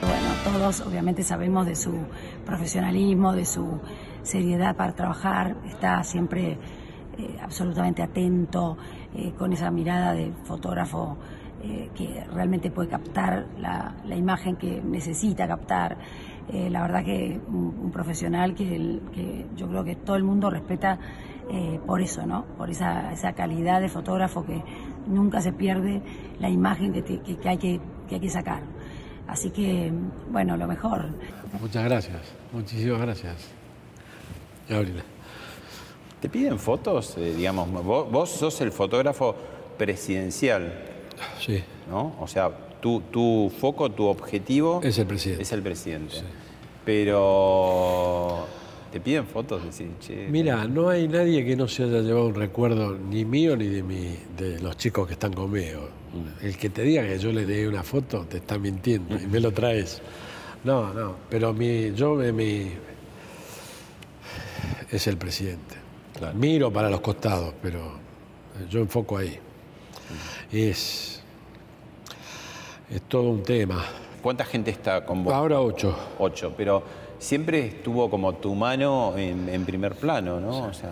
Bueno, todos obviamente sabemos de su profesionalismo, de su seriedad para trabajar, está siempre eh, absolutamente atento, eh, con esa mirada de fotógrafo eh, que realmente puede captar la, imagen que necesita captar. La verdad que un, profesional que, que, yo creo que todo el mundo respeta por eso, ¿no? Por esa, esa calidad de fotógrafo que nunca se pierde la imagen que, que, hay, que, que hay que sacar. Así que, bueno, lo mejor. Muchas gracias, muchísimas gracias. Gabriela. ¿Te piden fotos? Eh, digamos, vos, sos el fotógrafo presidencial. Sí. ¿No? O sea, tu, tu foco, tu objetivo. Es el presidente. Es el presidente. Pero. ¿Te piden fotos? Mira, no hay nadie que no se haya llevado un recuerdo ni mío ni de, mi, de los chicos que están conmigo. El que te diga que yo le dé una foto te está mintiendo y me lo traes. No, no, pero mi, yo mi, es el presidente. Miro para los costados, pero yo enfoco ahí. Es, es todo un tema. ¿Cuánta gente está con vos? Ahora ocho. Ocho, pero siempre estuvo como tu mano en, primer plano, ¿no? O sea...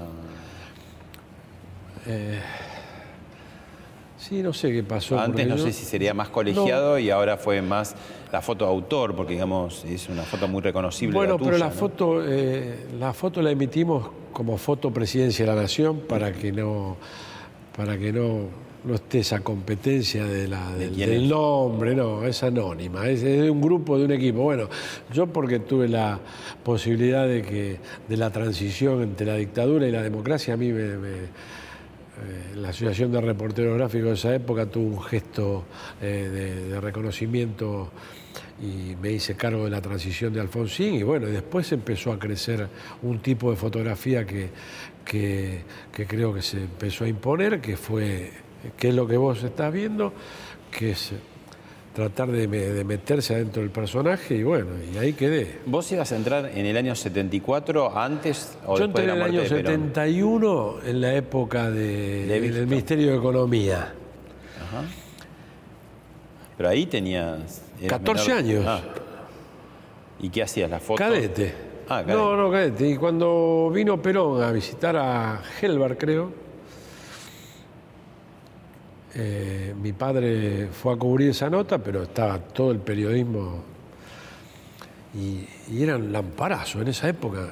Eh, sí, no sé qué pasó. Antes no sé si sería más colegiado y ahora fue más la foto de autor, porque digamos es una foto muy reconocible. Bueno, pero la foto, eh, la foto la emitimos como foto presidencia de la nación para que no, para que no no esté esa competencia de la, del, nombre, no, es anónima, es, de un grupo, de un equipo. Bueno, yo porque tuve la posibilidad de que de la transición entre la dictadura y la democracia, a mí me, eh, la Asociación de Reporteros Gráficos de esa época tuvo un gesto eh, de, reconocimiento y me hice cargo de la transición de Alfonsín y bueno, después empezó a crecer un tipo de fotografía que, que creo que se empezó a imponer, que fue que es lo que vos estás viendo, que es tratar de, meterse adentro del personaje y bueno, y ahí quedé. ¿Vos ibas a entrar en el año 74 antes o Yo entré en el año 71 en la época del Ministerio de Economía. Ajá. Pero ahí tenías... 14 años. Ah. ¿Y qué hacías? ¿La foto? Cadete. Ah, cadete. No, no, cadete. Y cuando vino Perón a visitar a Helbar, creo, eh, mi padre fue a cubrir esa nota, pero estaba todo el periodismo y, eran lamparazos en esa época.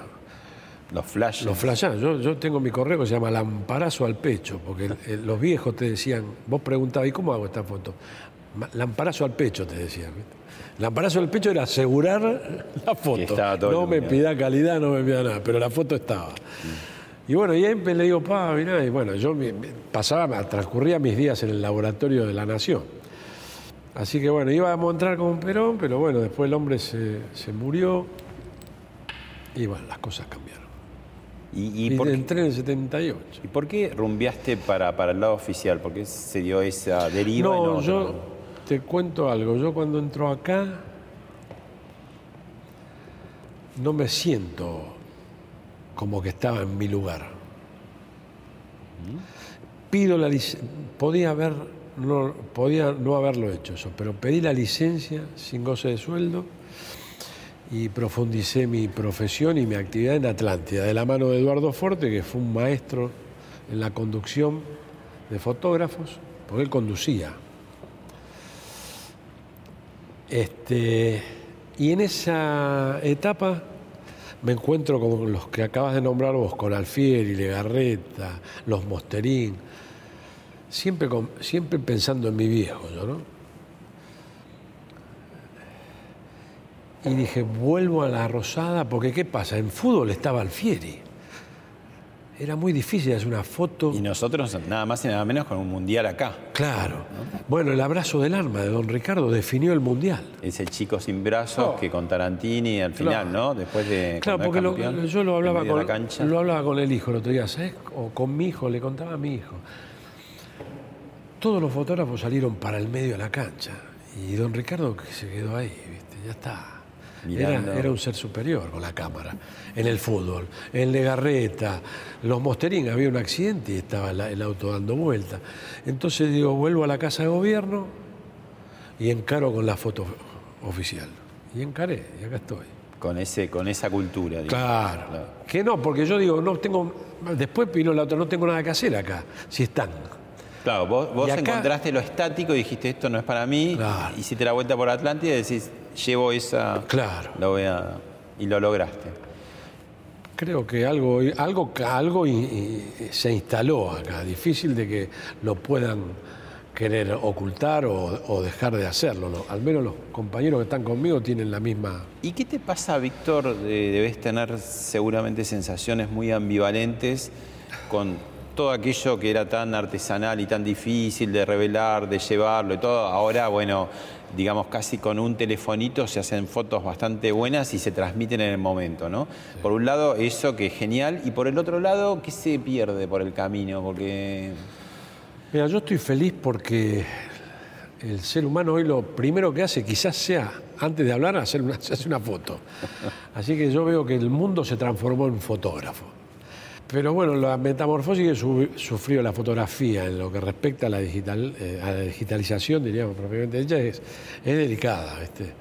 Los flashes. Los flashes. Yo, tengo mi correo que se llama Lamparazo al pecho, porque los viejos te decían, vos preguntabas, ¿y cómo hago esta foto? Lamparazo al pecho, te decían. Lamparazo al pecho era asegurar la foto. No me pida calidad, no me pida nada, pero la foto estaba. Mm. Y bueno, y ahí le digo, pa, mirá, y bueno, yo pasaba, transcurría mis días en el laboratorio de la Nación. Así que bueno, íbamos a entrar con un Perón, pero bueno, después el hombre se, murió y bueno, las cosas cambiaron. ¿Y, y, entré en el 78. ¿Y por qué rumbeaste para, para el lado oficial? ¿Por qué se dio esa deriva? No, yo te cuento algo. Yo cuando entro acá no me siento como que estaba en mi lugar. Pido la licencia, podía haber, no, podía no haberlo hecho eso, pero pedí la licencia sin goce de sueldo y profundicé mi profesión y mi actividad en Atlántida, de la mano de Eduardo Forte, que fue un maestro en la conducción de fotógrafos, porque él conducía. Este, y en esa etapa me encuentro con los que acabas de nombrar vos, con Alfieri, Legarreta, los Mosterín, siempre, siempre pensando en mi viejo, ¿no? Y dije, vuelvo a la Rosada, porque ¿qué pasa? En fútbol estaba Alfieri. Era muy difícil hacer una foto. Y nosotros nada más y nada menos con un mundial acá. Claro. Bueno, el abrazo del arma de don Ricardo definió el mundial. Ese chico sin brazos que con Tarantini al final, ¿no? Después de. Claro, porque lo- yo lo hablaba, con, cancha. lo hablaba con el hijo el otro día, ¿sabes? O con mi hijo, le contaba a mi hijo. Todos los fotógrafos salieron para el medio de la cancha y don Ricardo que se quedó ahí, ¿viste? Ya está. Era, era un ser superior con la cámara. En el fútbol, en Legarreta, los Mosterín, había un accidente y estaba la- el auto dando vuelta. Entonces digo, vuelvo a la casa de gobierno y encaro con la foto oficial. Y encaré, y acá estoy. Con, ese, con esa cultura. digamos. Claro. Claro. Que no, porque yo digo, no tengo. Después vino la otra, no tengo nada que hacer acá, si están. Claro, vos, vos acá- encontraste lo estático y dijiste esto no es para mí. Claro. Hiciste la vuelta por Atlántida y decís, llevo esa. Claro. Lo voy a. Y lo lograste. Creo que algo, algo, algo y- y se instaló acá. Difícil de que lo puedan querer ocultar o, o dejar de hacerlo. ¿no? Al menos los compañeros que están conmigo tienen la misma. ¿Y qué te pasa, Víctor? De- debes tener seguramente sensaciones muy ambivalentes con todo aquello que era tan artesanal y tan difícil de revelar, de llevarlo y todo. Ahora, bueno, digamos, casi con un telefonito se hacen fotos bastante buenas y se transmiten en el momento, ¿no? Por un lado, eso que es genial, y por el otro lado, ¿qué se pierde por el camino? Porque Mira, yo estoy feliz porque el ser humano hoy lo primero que hace quizás sea, antes de hablar, hacer una, [LAUGHS] se hace una foto. Así que yo veo que el mundo se transformó en fotógrafo. Pero bueno, la metamorfosis que su- sufrió la fotografía en lo que respecta a la, digital, eh, a la digitalización, diríamos propiamente dicha, es, es delicada. ¿viste?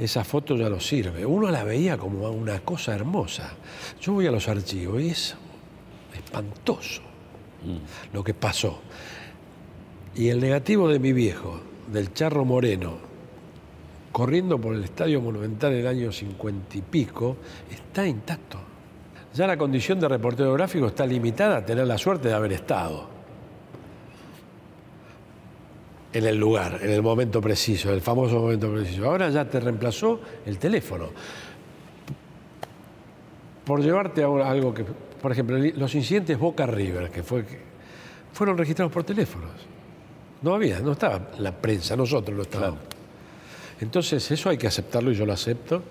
Esa foto ya no sirve. Uno la veía como una cosa hermosa. Yo voy a los archivos y es espantoso lo que pasó. Y el negativo de mi viejo, del Charro Moreno, corriendo por el Estadio Monumental en el año cincuenta y pico, está intacto. Ya la condición de reportero gráfico está limitada a tener la suerte de haber estado en el lugar, en el momento preciso, el famoso momento preciso. Ahora ya te reemplazó el teléfono. Por llevarte a algo que, por ejemplo, los incidentes Boca River, que fue fueron registrados por teléfonos. No había, no estaba la prensa, nosotros no estábamos. Entonces eso hay que aceptarlo y yo lo acepto.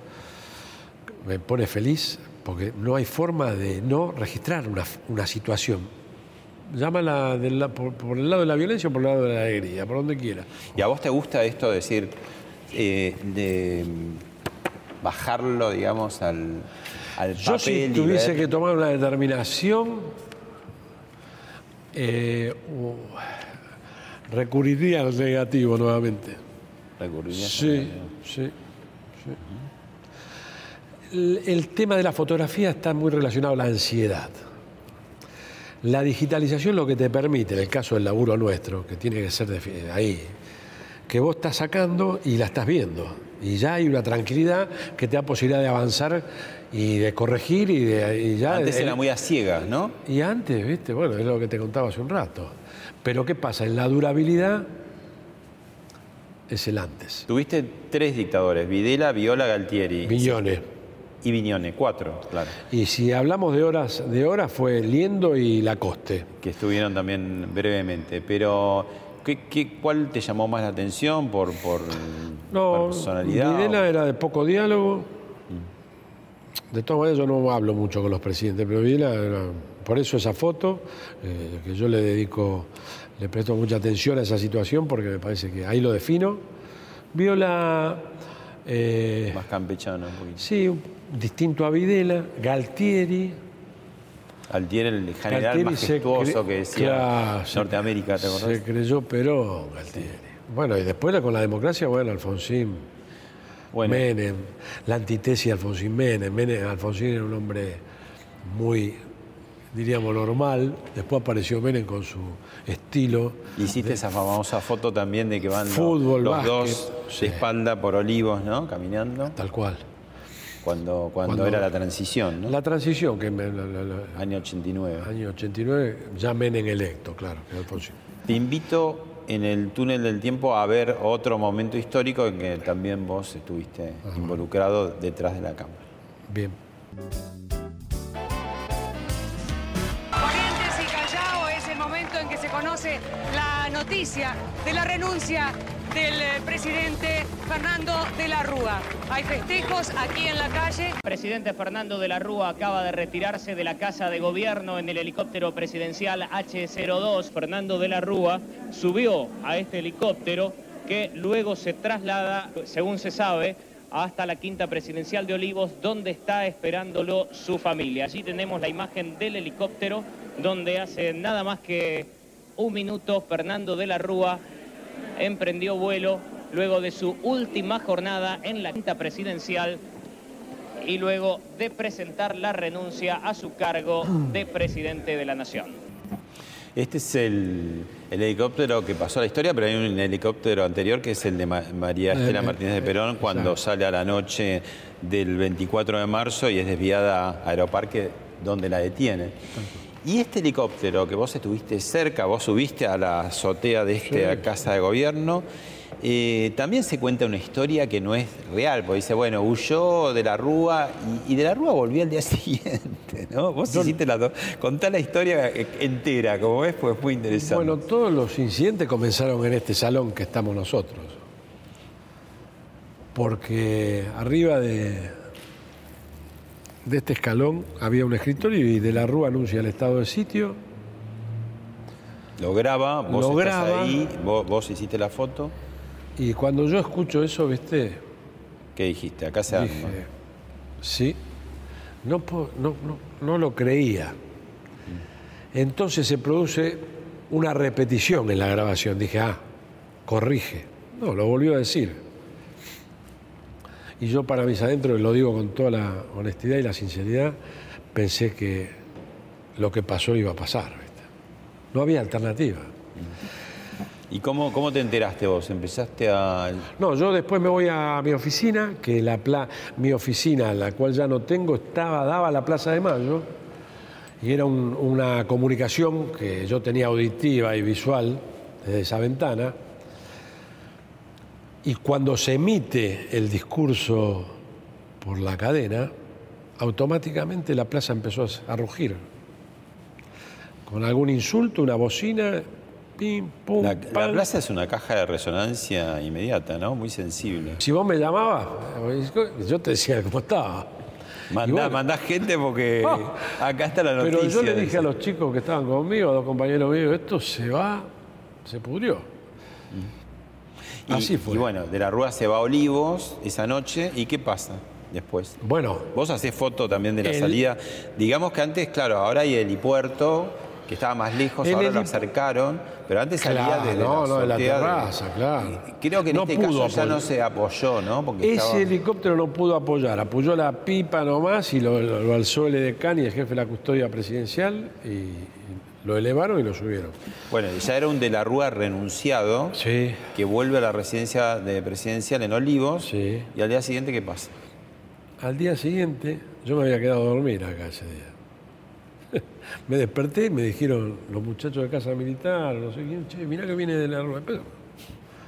Me pone feliz porque no hay forma de no registrar una, una situación. Llámala del por, por el lado de la violencia o por el lado de la alegría, por donde quiera. ¿Y a vos te gusta esto de decir, eh, de bajarlo, digamos, al, al Yo papel si y tuviese ver- que tomar una determinación, eh, uh, recurriría al negativo nuevamente. recurrirías a- Sí, sí, sí. El, el tema de la fotografía está muy relacionado a la ansiedad. La digitalización lo que te permite, en el caso del laburo nuestro, que tiene que ser defi- ahí, que vos estás sacando y la estás viendo. Y ya hay una tranquilidad que te da posibilidad de avanzar y de corregir y, de, y ya... Antes el- era muy a ciegas, ¿no? y antes, viste, bueno, es lo que te contaba hace un rato. Pero ¿qué pasa? En la durabilidad es el antes. Tuviste tres dictadores, Videla, Viola, Galtieri. Millones. Y Viñone, cuatro, claro. Y si hablamos de horas, de horas fue Liendo y Lacoste. Que estuvieron también brevemente. Pero, ¿qué, qué- cuál te llamó más la atención por, por, No, por personalidad? Videla o- era de poco diálogo. De todas maneras, yo no hablo mucho con los presidentes, pero Videla era. Por eso esa foto, eh, que yo le dedico, le presto mucha atención a esa situación porque me parece que ahí lo defino. Viola. eh, Más campechano un poquito. Sí, distinto a Videla, Galtieri. Altieri, el general Galtieri majestuoso que decía Claro, Norteamérica, ¿te acordás? Se creyó Perón, Galtieri. Bueno, y después con la democracia, bueno, Alfonsín, Bueno, Menem, la antítesis de Alfonsín Menem. Menem. Alfonsín era un hombre muy, diríamos, normal. Después apareció Menem con su estilo. hiciste esa famosa foto también de que van los- Fútbol, los, dos sí. de espalda por olivos, ¿no? Caminando, Tal cual. Cuando, cuando, Cuando- era la transición, ¿no? La transición, que en el Año 89. año 89, ya Menem electo, claro, Alfonsín. Te invito en el túnel del tiempo a ver otro momento histórico en que también vos estuviste involucrado detrás de la cámara. Bien. La noticia de la renuncia del eh, presidente Fernando de la Rúa. Hay festejos aquí en la calle. El presidente Fernando de la Rúa acaba de retirarse de la casa de gobierno en el helicóptero presidencial H-02. Fernando de la Rúa subió a este helicóptero que luego se traslada, según se sabe, hasta la quinta presidencial de Olivos, donde está esperándolo su familia. Allí tenemos la imagen del helicóptero, donde hace nada más que un minuto Fernando de la Rúa emprendió vuelo luego de su última jornada en la quinta presidencial y luego de presentar la renuncia a su cargo de presidente de la Nación. Este es el, el helicóptero que pasó a la historia, pero hay un helicóptero anterior que es el de Ma- María Estela Eh, Martínez de Perón cuando sale a la noche del 24 de marzo y es desviada a Aeroparque donde la detiene. Y este helicóptero que vos estuviste cerca, vos subiste a la azotea de esta casa de gobierno, eh, también se cuenta una historia que no es real, porque dice, bueno, huyó de la Rúa y, y de la Rúa volvió al día [LAUGHS] siguiente, ¿no? Vos hiciste la do- contá la historia eh, entera, como ves, pues es muy interesante. Bueno, todos los incidentes comenzaron en este salón que estamos nosotros. Porque arriba de, de este escalón había un escritorio y de la Rúa anuncia el estado de sitio. Lo graba, vos Lo estás graba. ahí, vos, vos hiciste la foto. Y cuando yo escucho eso, ¿viste? ¿Qué dijiste? Acá se arma. Dije, sí, no, no, no, no lo creía. Entonces se produce una repetición en la grabación. Dije, ah, corrige. No, lo volvió a decir. Y yo para mis adentros, lo digo con toda la honestidad y la sinceridad, pensé que lo que pasó iba a pasar. ¿viste? No había alternativa. ¿Y cómo, cómo te enteraste vos? ¿Empezaste a...? No, yo después me voy a mi oficina, que la pla- mi oficina, la cual ya no tengo, estaba, daba a la Plaza de Mayo, y era un- una comunicación que yo tenía auditiva y visual desde esa ventana. Y cuando se emite el discurso por la cadena, automáticamente la plaza empezó a rugir. Con algún insulto, una bocina, pim, pum, La, la plaza es una caja de resonancia inmediata, ¿no? Muy sensible. Si vos me llamabas, yo te decía cómo estaba. Mandá, bueno, mandá gente porque [LAUGHS] acá está la noticia. Pero yo le dije a los chicos que estaban conmigo, a los compañeros míos, esto se va, se pudrió. Y- Así fue. Y bueno, de la Rúa se va a Olivos esa noche. ¿Y qué pasa después? Bueno, Vos hacés foto también de la El- salida. Digamos que antes, claro, ahora hay helipuerto, que estaba más lejos, ahora lo acercaron, pero antes salía desde no, la no, de la de- terraza, claro. Creo que en No este pudo caso ya no se apoyó, ¿no? Porque ese estaba- helicóptero no pudo apoyar, apoyó la pipa nomás y lo, lo- lo alzó el edecán y el jefe de la custodia presidencial y lo elevaron y lo subieron. Bueno, ya era un de la Rúa renunciado, Sí. que vuelve a la residencia de presidencial en Olivos, Sí. y al día siguiente, ¿qué pasa? Al día siguiente, yo me había quedado a dormir acá ese día. [LAUGHS] me desperté y me dijeron los muchachos de Casa Militar, no sé quién, che, mirá que viene de la rueda. Pero-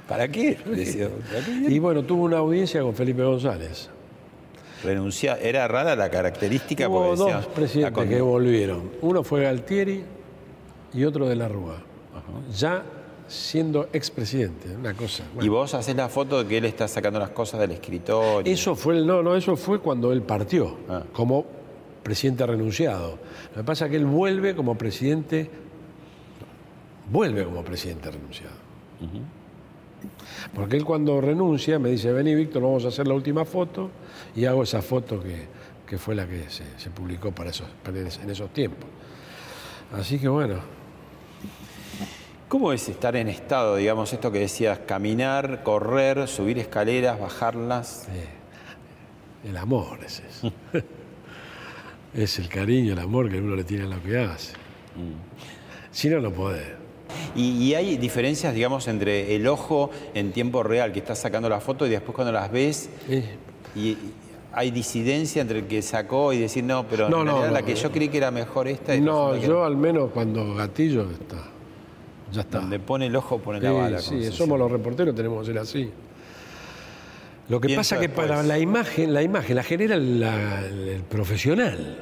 ¿Para qué? Decía, [LAUGHS] ¿para qué? Y bueno, tuvo una audiencia con Felipe González. Renuncia- Era rara la característica Hubo porque decía, dos presidentes que volvieron. Uno fue Galtieri y otro de la Rúa. Ya siendo expresidente, una cosa. Y vos haces la foto de que él está sacando las cosas del escritorio. Eso fue el, no, no, eso fue cuando él partió, Ah. como presidente renunciado. Lo que pasa es que él vuelve como presidente, vuelve como presidente renunciado. Porque él cuando renuncia me dice, vení Víctor, vamos a hacer la última foto, y hago esa foto que, que fue la que se, se publicó para esos, para en esos tiempos. Así que bueno, ¿Cómo es estar en estado, digamos, esto que decías, caminar, correr, subir escaleras, bajarlas? el amor es eso. [LAUGHS] es el cariño, el amor que uno le tiene a lo que hace. Si no, no podés. Y, y hay diferencias, digamos, entre el ojo en tiempo real que está sacando la foto y después cuando las ves, y, hay disidencia entre el que sacó y decir, no, pero No, en no, realidad la que yo creí que era mejor esta. y No, que yo al menos cuando gatillo está. Ya está. Donde pone el ojo, pone Sí, la bala. sí, somos los reporteros, tenemos que ser así. Lo que pasa que para la imagen, la imagen la genera la- el, profesional.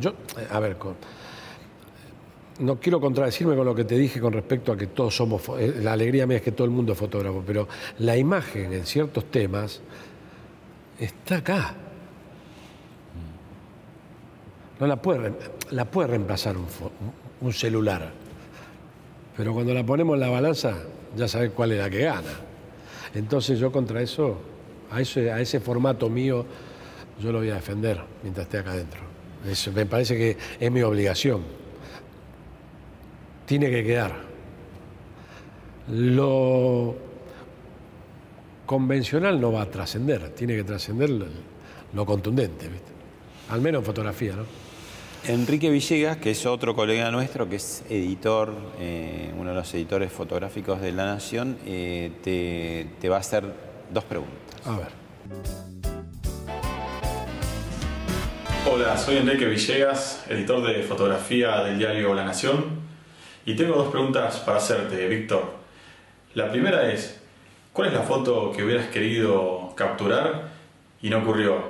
Yo, a ver, con- no quiero contradecirme con lo que te dije con respecto a que todos somos, eh, la alegría mía es que todo el mundo es fotógrafo, pero la imagen en ciertos temas está acá. No la puede, la puede reemplazar un, un celular, pero cuando la ponemos en la balanza ya sabes cuál es la que gana. Entonces yo contra eso, a ese, a ese formato mío, yo lo voy a defender mientras esté acá adentro. me parece que es mi obligación tiene que quedar. Lo convencional no va a trascender, tiene que trascender lo, contundente, al menos en fotografía. ¿no? Enrique Villegas, que es otro colega nuestro, que es editor, eh, uno de los editores fotográficos de La Nación, eh, te, te va a hacer dos preguntas. A ver. Hola, soy Enrique Villegas, editor de fotografía del diario La Nación. Y tengo dos preguntas para hacerte, Víctor. La primera es, ¿cuál es la foto que hubieras querido capturar y no ocurrió?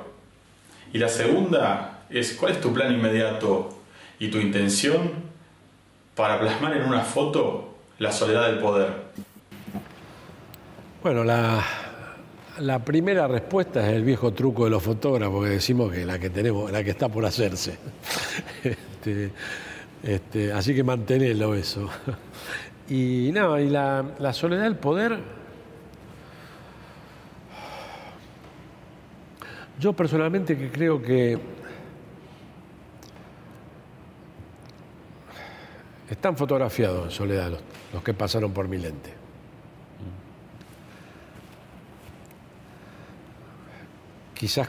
Y la segunda es, ¿cuál es tu plan inmediato y tu intención para plasmar en una foto la soledad del poder? Bueno, la, la primera respuesta es el viejo truco de los fotógrafos que decimos que la que tenemos, la que está por hacerse. [LAUGHS] Este, este, así que manténelo eso. Y nada, y la, soledad del poder. Yo personalmente que creo que están fotografiados en soledad los, que pasaron por mi lente. Quizás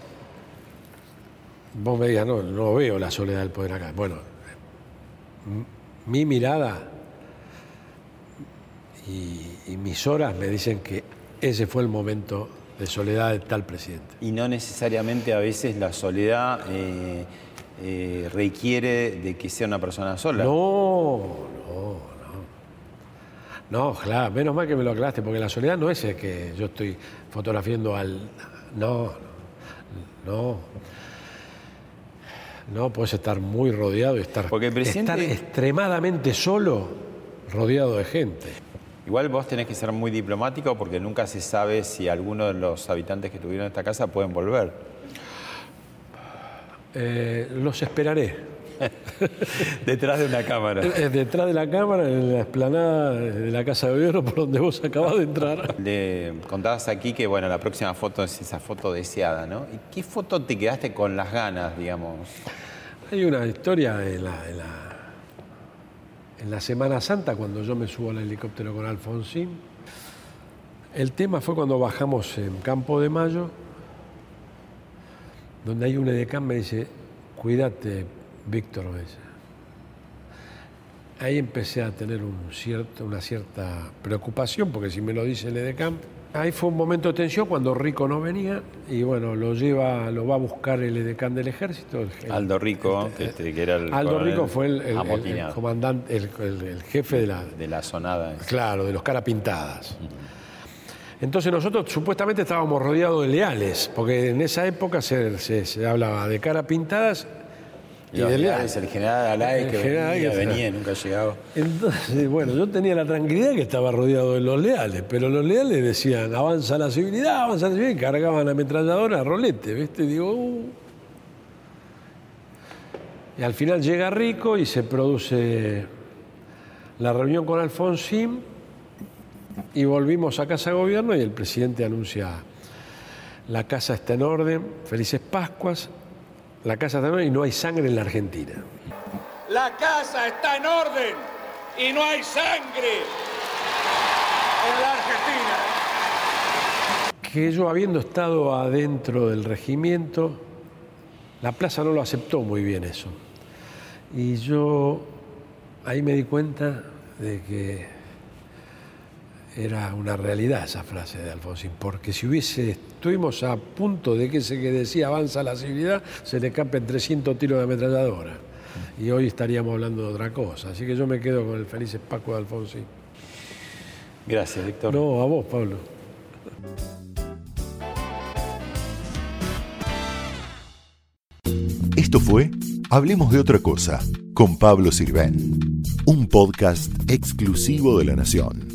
vos me digas, no, no veo la soledad del poder acá. Bueno, mi mirada y, mis horas me dicen que ese fue el momento de soledad de tal presidente. Y no necesariamente a veces la soledad eh, eh, requiere de que sea una persona sola. No, no, no. No, claro, menos mal que me lo aclaraste, porque la soledad no es el que yo estoy fotografiando al... No, no, no. No, puedes estar muy rodeado y estar, Porque estar extremadamente solo, rodeado de gente. Igual vos tenés que ser muy diplomático porque nunca se sabe si alguno de los habitantes que tuvieron esta casa pueden volver. Eh, los esperaré. [LAUGHS] detrás de una cámara. Eh, detrás de la cámara, en la explanada de la Casa de Gobierno por donde vos acabás de entrar. Le contabas aquí que bueno, la próxima foto es esa foto deseada, ¿no? ¿Y qué foto te quedaste con las ganas, digamos? Hay una historia en la, en la, en la Semana Santa, cuando yo me subo al helicóptero con Alfonsín. El tema fue cuando bajamos en Campo de Mayo, donde hay un edecán me dice, cuídate, Víctor Ahí empecé a tener un cierto, una cierta preocupación, porque si me lo dice el Edecam, ahí fue un momento de tensión cuando Rico no venía y bueno, lo lleva, lo va a buscar el Edecán del ejército. Aldo Rico, este, que era el Aldo Rico fue el, comandante, el, jefe de la... De la sonada. Claro, de los cara pintadas. Entonces nosotros supuestamente estábamos rodeados de leales, porque en esa época se, se hablaba de cara pintadas y, el general Alay que venía, venía, nunca llegaba. Entonces, bueno, yo tenía la tranquilidad que estaba rodeado de los leales, pero los leales decían, avanza la civilidad, avanza la civilidad, y cargaban ametralladora rolete, ¿viste? Digo, uh". Y al final llega Rico y se produce la reunión con Alfonsín y volvimos a Casa de Gobierno y el presidente anuncia, la casa está en orden, felices Pascuas, la casa está en orden y no hay sangre en la Argentina. La casa está en orden y no hay sangre en la Argentina. Que yo habiendo estado adentro del regimiento, la plaza no lo aceptó muy bien eso. Y yo ahí me di cuenta de que era una realidad esa frase de Alfonsín, porque si hubiese, estuvimos a punto de que ese que decía avanza la civilidad, se le escapen 300 tiros de ametralladora. Y hoy estaríamos hablando de otra cosa. Así que yo me quedo con el feliz Paco de Alfonsín. Gracias, Víctor. No, a vos, Pablo. Esto fue Hablemos de otra cosa con Pablo Sirven. un podcast exclusivo de La Nación.